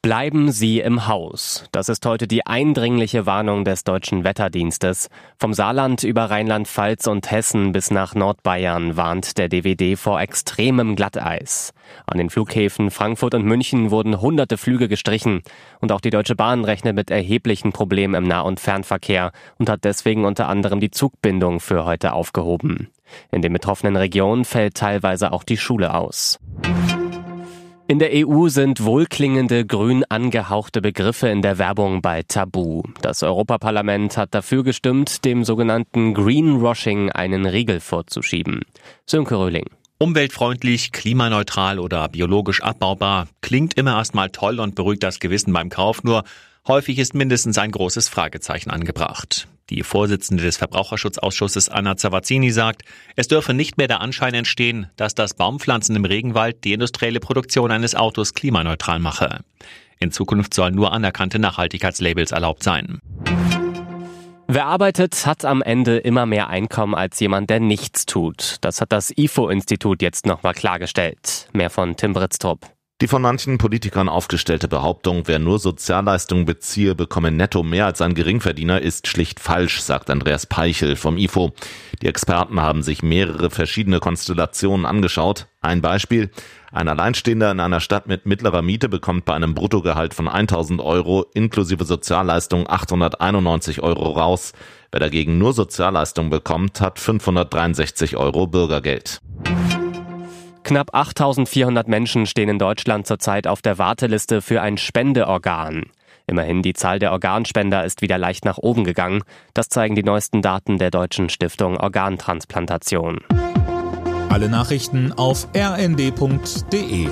Bleiben Sie im Haus. Das ist heute die eindringliche Warnung des deutschen Wetterdienstes. Vom Saarland über Rheinland-Pfalz und Hessen bis nach Nordbayern warnt der DWD vor extremem Glatteis. An den Flughäfen Frankfurt und München wurden hunderte Flüge gestrichen. Und auch die Deutsche Bahn rechnet mit erheblichen Problemen im Nah- und Fernverkehr und hat deswegen unter anderem die Zugbindung für heute aufgehoben. In den betroffenen Regionen fällt teilweise auch die Schule aus. In der EU sind wohlklingende grün angehauchte Begriffe in der Werbung bei Tabu. Das Europaparlament hat dafür gestimmt, dem sogenannten Greenwashing einen Riegel vorzuschieben. Sönke Röhling. Umweltfreundlich, klimaneutral oder biologisch abbaubar klingt immer erstmal toll und beruhigt das Gewissen beim Kauf, nur häufig ist mindestens ein großes Fragezeichen angebracht. Die Vorsitzende des Verbraucherschutzausschusses Anna Zavazzini sagt, es dürfe nicht mehr der Anschein entstehen, dass das Baumpflanzen im Regenwald die industrielle Produktion eines Autos klimaneutral mache. In Zukunft sollen nur anerkannte Nachhaltigkeitslabels erlaubt sein. Wer arbeitet, hat am Ende immer mehr Einkommen als jemand, der nichts tut. Das hat das IFO-Institut jetzt nochmal klargestellt. Mehr von Tim Britztrup. Die von manchen Politikern aufgestellte Behauptung, wer nur Sozialleistungen beziehe, bekomme netto mehr als ein Geringverdiener, ist schlicht falsch, sagt Andreas Peichel vom IFO. Die Experten haben sich mehrere verschiedene Konstellationen angeschaut. Ein Beispiel. Ein Alleinstehender in einer Stadt mit mittlerer Miete bekommt bei einem Bruttogehalt von 1000 Euro inklusive Sozialleistung 891 Euro raus. Wer dagegen nur Sozialleistung bekommt, hat 563 Euro Bürgergeld. Knapp 8400 Menschen stehen in Deutschland zurzeit auf der Warteliste für ein Spendeorgan. Immerhin die Zahl der Organspender ist wieder leicht nach oben gegangen. Das zeigen die neuesten Daten der deutschen Stiftung Organtransplantation. Alle Nachrichten auf rnd.de